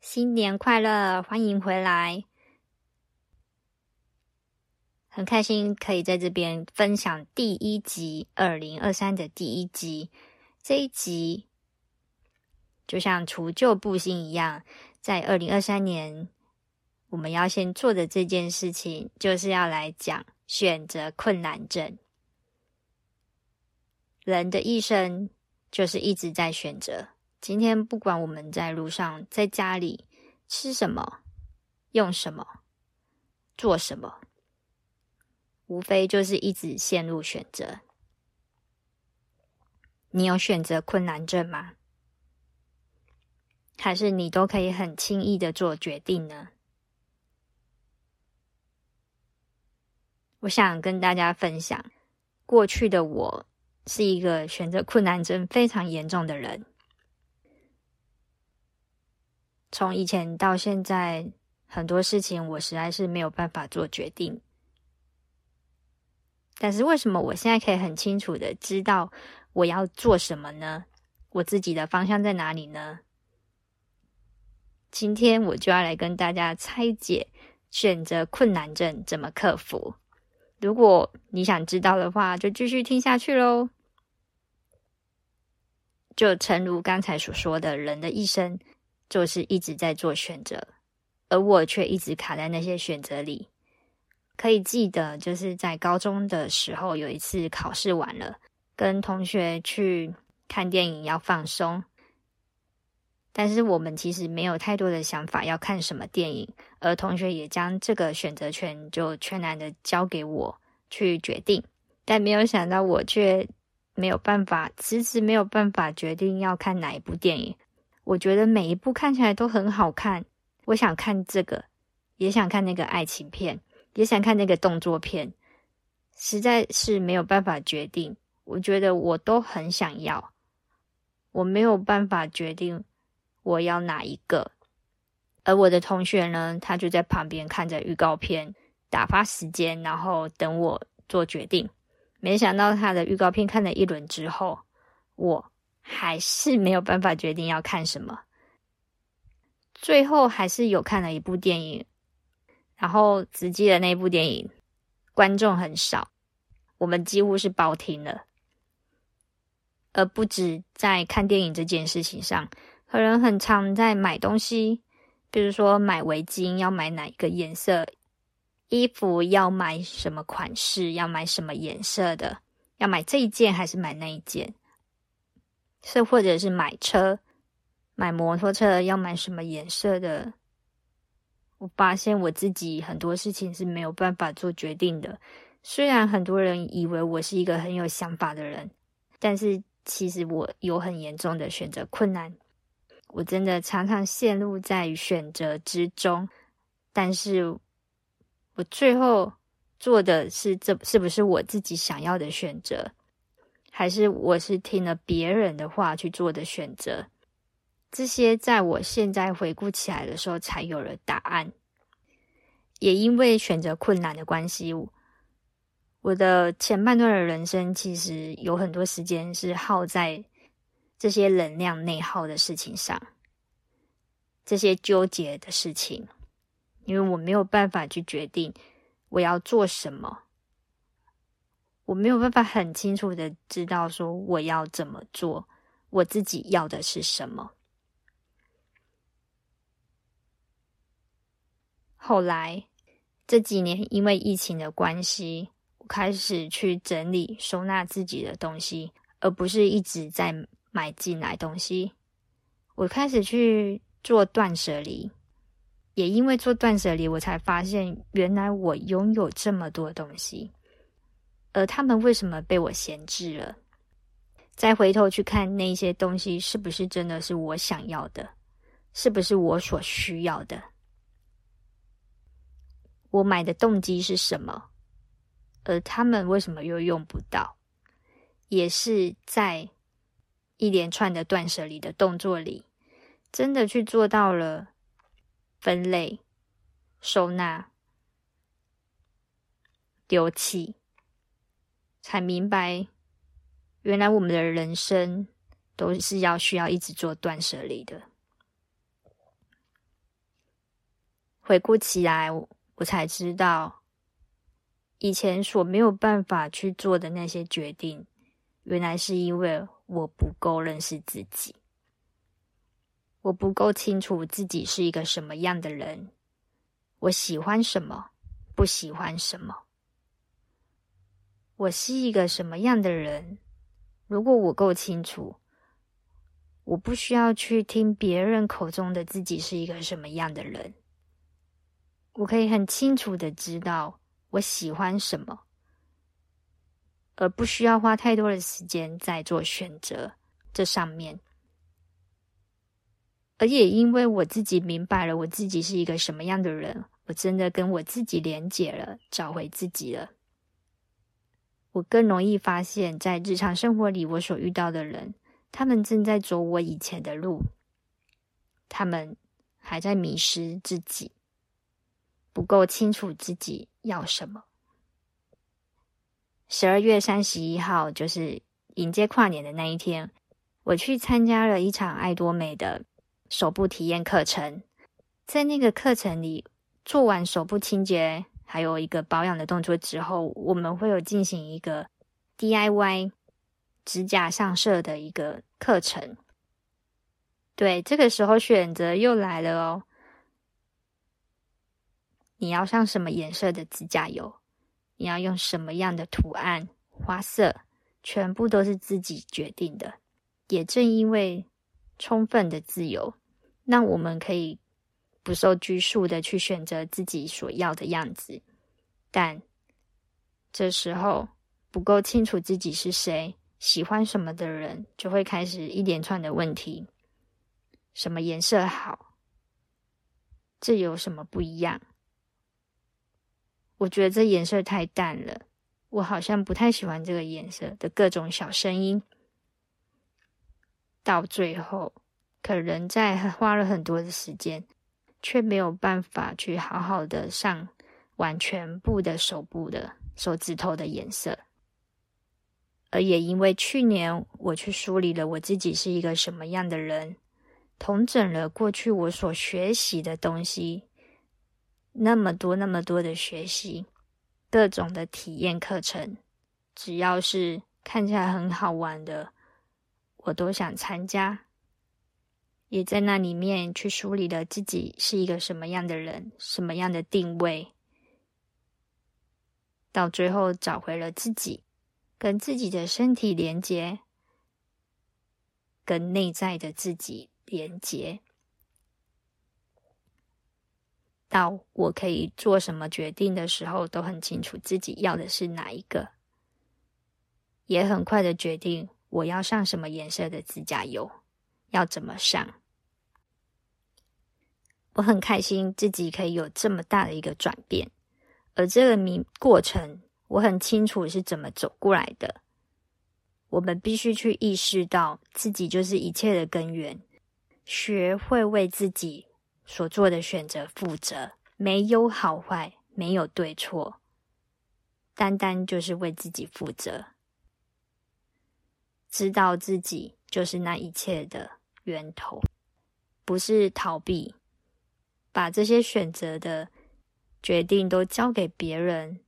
新年快乐，欢迎回来。很开心可以在这边分享第一集，二零二三的第一集。这一集就像除旧布新一样，在二零二三年，我们要先做的这件事情，就是要来讲选择困难症。人的一生就是一直在选择。今天不管我们在路上、在家里吃什么、用什么、做什么，无非就是一直陷入选择。你有选择困难症吗？还是你都可以很轻易的做决定呢？我想跟大家分享，过去的我是一个选择困难症非常严重的人。从以前到现在，很多事情我实在是没有办法做决定。但是为什么我现在可以很清楚的知道我要做什么呢？我自己的方向在哪里呢？今天我就要来跟大家拆解选择困难症怎么克服。如果你想知道的话，就继续听下去喽。就诚如刚才所说的，人的一生。就是一直在做选择，而我却一直卡在那些选择里。可以记得，就是在高中的时候，有一次考试完了，跟同学去看电影要放松，但是我们其实没有太多的想法要看什么电影，而同学也将这个选择权就全然的交给我去决定，但没有想到我却没有办法，迟迟没有办法决定要看哪一部电影。我觉得每一部看起来都很好看，我想看这个，也想看那个爱情片，也想看那个动作片，实在是没有办法决定。我觉得我都很想要，我没有办法决定我要哪一个。而我的同学呢，他就在旁边看着预告片，打发时间，然后等我做决定。没想到他的预告片看了一轮之后，我。还是没有办法决定要看什么，最后还是有看了一部电影，然后只记得那部电影观众很少，我们几乎是包听了，而不止在看电影这件事情上，可能很常在买东西，比如说买围巾要买哪一个颜色，衣服要买什么款式，要买什么颜色的，要买这一件还是买那一件。是，或者是买车，买摩托车要买什么颜色的？我发现我自己很多事情是没有办法做决定的。虽然很多人以为我是一个很有想法的人，但是其实我有很严重的选择困难。我真的常常陷入在选择之中，但是我最后做的是这是不是我自己想要的选择？还是我是听了别人的话去做的选择，这些在我现在回顾起来的时候才有了答案。也因为选择困难的关系，我的前半段的人生其实有很多时间是耗在这些能量内耗的事情上，这些纠结的事情，因为我没有办法去决定我要做什么。我没有办法很清楚的知道说我要怎么做，我自己要的是什么。后来这几年因为疫情的关系，我开始去整理收纳自己的东西，而不是一直在买进来东西。我开始去做断舍离，也因为做断舍离，我才发现原来我拥有这么多东西。而他们为什么被我闲置了？再回头去看那些东西，是不是真的是我想要的？是不是我所需要的？我买的动机是什么？而他们为什么又用不到？也是在一连串的断舍离的动作里，真的去做到了分类、收纳、丢弃，才明白，原来我们的人生都是要需要一直做断舍离的。回顾起来，我才知道，以前所没有办法去做的那些决定，原来是因为我不够认识自己，我不够清楚自己是一个什么样的人，我喜欢什么，不喜欢什么，我是一个什么样的人。如果我够清楚，我不需要去听别人口中的自己是一个什么样的人。我可以很清楚的知道我喜欢什么，而不需要花太多的时间在做选择这上面。而也因为我自己明白了我自己是一个什么样的人，我真的跟我自己连结了，找回自己了。我更容易发现，在日常生活里，我所遇到的人，他们正在走我以前的路，他们还在迷失自己。不够清楚自己要什么。十二月三十一号，就是迎接跨年的那一天，我去参加了一场爱多美的手部体验课程。在那个课程里，做完手部清洁，还有一个保养的动作之后，我们会有进行一个 DIY 指甲上色的一个课程。对，这个时候选择又来了哦。你要上什么颜色的指甲油？你要用什么样的图案、花色，全部都是自己决定的。也正因为充分的自由，让我们可以不受拘束的去选择自己所要的样子。但这时候不够清楚自己是谁、喜欢什么的人，就会开始一连串的问题：什么颜色好？这有什么不一样？我觉得这颜色太淡了，我好像不太喜欢这个颜色的各种小声音。到最后，可能在花了很多的时间，却没有办法去好好的上完全部的手部的手指头的颜色。而也因为去年我去梳理了我自己是一个什么样的人，统整了过去我所学习的东西。那么多那么多的学习，各种的体验课程，只要是看起来很好玩的，我都想参加。也在那里面去梳理了自己是一个什么样的人，什么样的定位，到最后找回了自己，跟自己的身体连接，跟内在的自己连接。到我可以做什么决定的时候，都很清楚自己要的是哪一个，也很快的决定我要上什么颜色的指甲油，要怎么上。我很开心自己可以有这么大的一个转变，而这个明过程，我很清楚是怎么走过来的。我们必须去意识到自己就是一切的根源，学会为自己。所做的选择负责，没有好坏，没有对错，单单就是为自己负责，知道自己就是那一切的源头，不是逃避，把这些选择的决定都交给别人，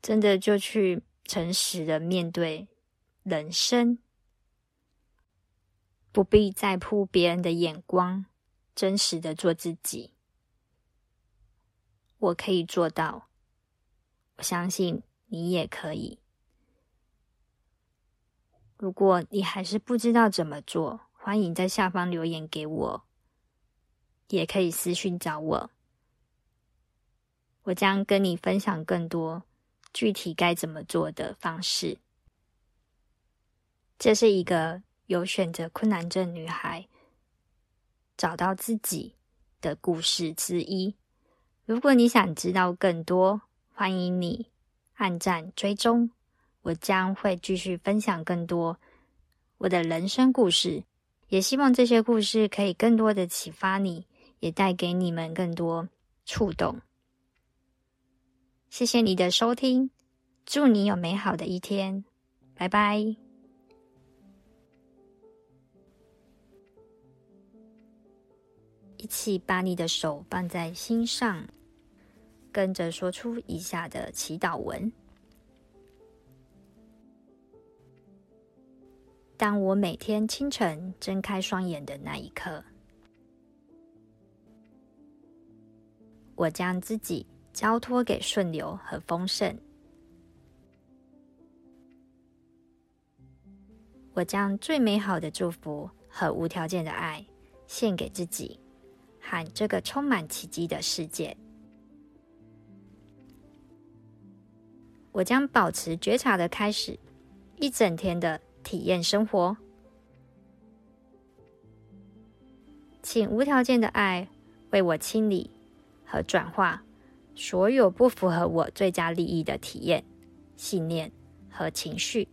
真的就去诚实的面对人生，不必在乎别人的眼光。真实的做自己，我可以做到，我相信你也可以。如果你还是不知道怎么做，欢迎在下方留言给我，也可以私讯找我，我将跟你分享更多具体该怎么做的方式。这是一个有选择困难症女孩。找到自己的故事之一，如果你想知道更多，欢迎你按赞追踪，我将会继续分享更多我的人生故事。也希望这些故事可以更多的启发你，也带给你们更多触动。谢谢你的收听，祝你有美好的一天，拜拜。一起把你的手放在心上，跟着说出以下的祈祷文：当我每天清晨睁开双眼的那一刻，我将自己。交托给顺流和丰盛，我将最美好的祝福和无条件的爱献给自己和这个充满奇迹的世界。我将保持觉察的开始一整天的体验生活，请无条件的爱为我清理和转化。所有不符合我最佳利益的体验、信念和情绪，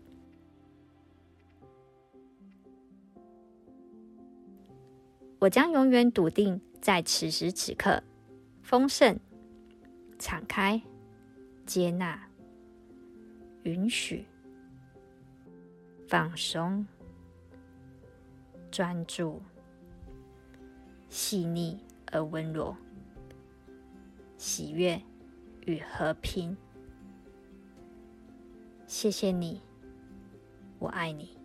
我将永远笃定在此时此刻，丰盛、敞开、接纳、允许、放松、专注、细腻而温柔。喜悦与和平，谢谢你，我爱你。